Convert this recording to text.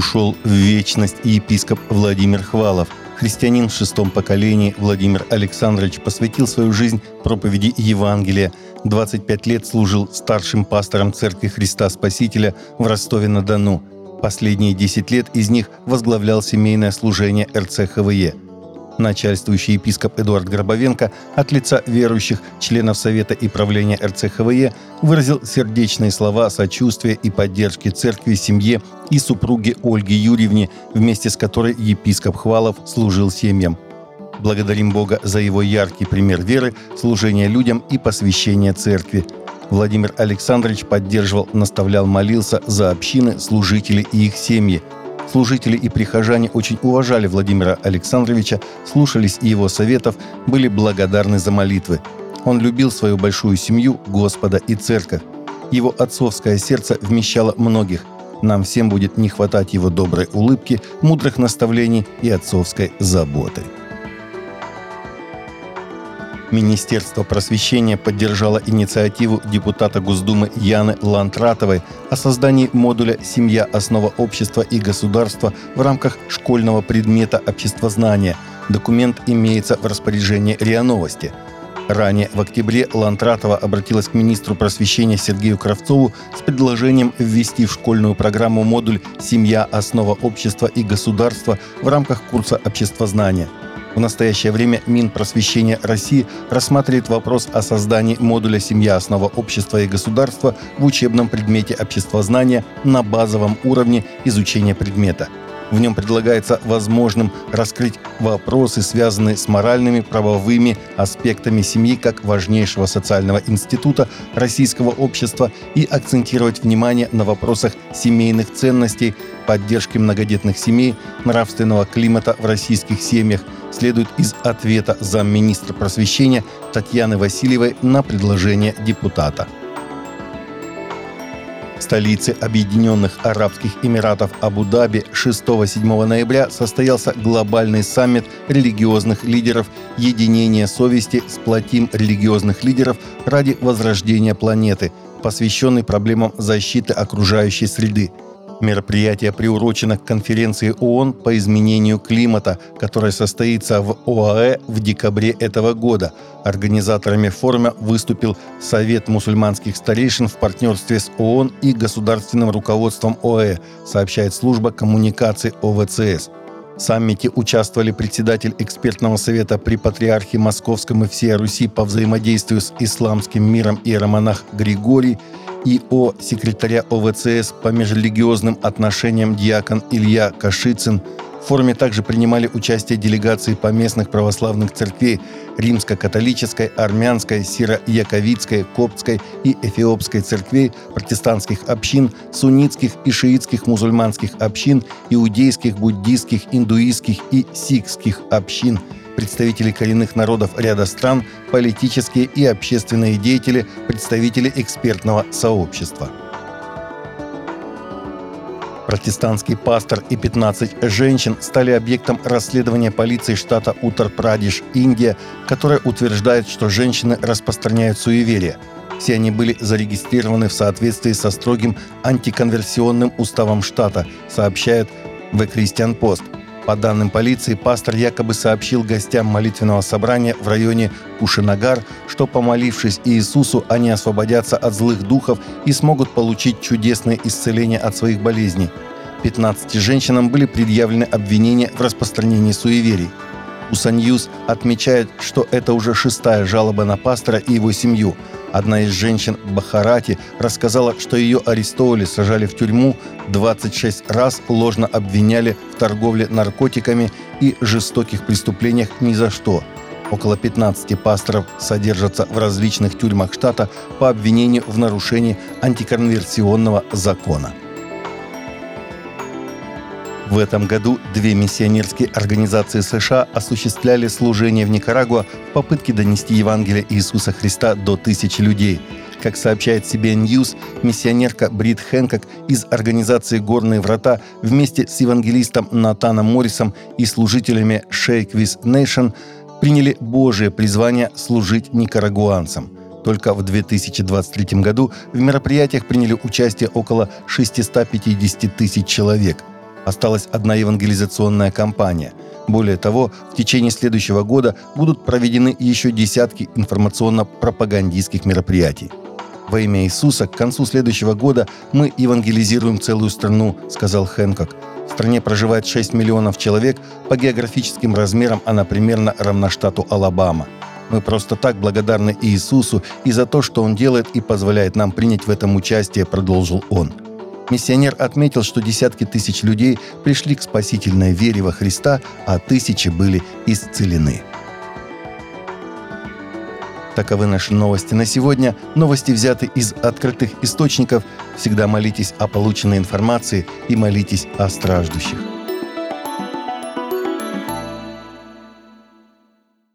ушел в вечность епископ Владимир Хвалов. Христианин в шестом поколении Владимир Александрович посвятил свою жизнь проповеди Евангелия. 25 лет служил старшим пастором Церкви Христа Спасителя в Ростове-на-Дону. Последние 10 лет из них возглавлял семейное служение РЦХВЕ – начальствующий епископ Эдуард Гробовенко от лица верующих членов Совета и правления РЦХВЕ выразил сердечные слова сочувствия и поддержки церкви, семье и супруге Ольге Юрьевне, вместе с которой епископ Хвалов служил семьям. Благодарим Бога за его яркий пример веры, служения людям и посвящения церкви. Владимир Александрович поддерживал, наставлял, молился за общины, служителей и их семьи – Служители и прихожане очень уважали Владимира Александровича, слушались его советов, были благодарны за молитвы. Он любил свою большую семью, Господа и Церковь. Его отцовское сердце вмещало многих. Нам всем будет не хватать его доброй улыбки, мудрых наставлений и отцовской заботы. Министерство просвещения поддержало инициативу депутата Госдумы Яны Лантратовой о создании модуля «Семья. Основа общества и государства» в рамках школьного предмета обществознания. Документ имеется в распоряжении РИА Новости. Ранее в октябре Лантратова обратилась к министру просвещения Сергею Кравцову с предложением ввести в школьную программу модуль «Семья. Основа общества и государства» в рамках курса обществознания – в настоящее время Минпросвещения России рассматривает вопрос о создании модуля «Семья. Основа общества и государства» в учебном предмете обществознания на базовом уровне изучения предмета – в нем предлагается возможным раскрыть вопросы, связанные с моральными, правовыми аспектами семьи как важнейшего социального института российского общества и акцентировать внимание на вопросах семейных ценностей, поддержки многодетных семей, нравственного климата в российских семьях, следует из ответа замминистра просвещения Татьяны Васильевой на предложение депутата столице Объединенных Арабских Эмиратов Абу-Даби 6-7 ноября состоялся глобальный саммит религиозных лидеров «Единение совести. Сплотим религиозных лидеров ради возрождения планеты», посвященный проблемам защиты окружающей среды – Мероприятие приурочено к конференции ООН по изменению климата, которая состоится в ОАЭ в декабре этого года. Организаторами форума выступил Совет мусульманских старейшин в партнерстве с ООН и государственным руководством ОАЭ, сообщает служба коммуникации ОВЦС. В саммите участвовали председатель экспертного совета при Патриархе Московском и всей Руси по взаимодействию с исламским миром иеромонах Григорий – и о секретаря ОВЦС по межрелигиозным отношениям диакон Илья Кашицын. В форуме также принимали участие делегации поместных православных церквей Римско-католической, Армянской, Сиро-Яковицкой, Коптской и Эфиопской церквей, протестантских общин, суннитских и шиитских мусульманских общин, иудейских, буддийских, индуистских и сикхских общин – представители коренных народов ряда стран, политические и общественные деятели, представители экспертного сообщества. Протестантский пастор и 15 женщин стали объектом расследования полиции штата Утар-Прадиш, Индия, которая утверждает, что женщины распространяют суеверие. Все они были зарегистрированы в соответствии со строгим антиконверсионным уставом штата, сообщает The Christian Post – по данным полиции, пастор якобы сообщил гостям молитвенного собрания в районе Кушинагар, что, помолившись Иисусу, они освободятся от злых духов и смогут получить чудесное исцеление от своих болезней. 15 женщинам были предъявлены обвинения в распространении суеверий. Усаньюз отмечает, что это уже шестая жалоба на пастора и его семью – Одна из женщин Бахарати рассказала, что ее арестовали, сажали в тюрьму, 26 раз ложно обвиняли в торговле наркотиками и жестоких преступлениях ни за что. Около 15 пасторов содержатся в различных тюрьмах штата по обвинению в нарушении антиконверсионного закона. В этом году две миссионерские организации США осуществляли служение в Никарагуа в попытке донести Евангелие Иисуса Христа до тысячи людей. Как сообщает CBN News, миссионерка Брит Хэнкок из организации «Горные врата» вместе с евангелистом Натаном Моррисом и служителями Shake with Nation приняли Божие призвание служить никарагуанцам – только в 2023 году в мероприятиях приняли участие около 650 тысяч человек. Осталась одна евангелизационная кампания. Более того, в течение следующего года будут проведены еще десятки информационно-пропагандистских мероприятий. Во имя Иисуса к концу следующего года мы евангелизируем целую страну, сказал Хэнкок. В стране проживает 6 миллионов человек, по географическим размерам она примерно равна штату Алабама. Мы просто так благодарны Иисусу и за то, что Он делает и позволяет нам принять в этом участие, продолжил он. Миссионер отметил, что десятки тысяч людей пришли к спасительной вере во Христа, а тысячи были исцелены. Таковы наши новости на сегодня. Новости взяты из открытых источников. Всегда молитесь о полученной информации и молитесь о страждущих.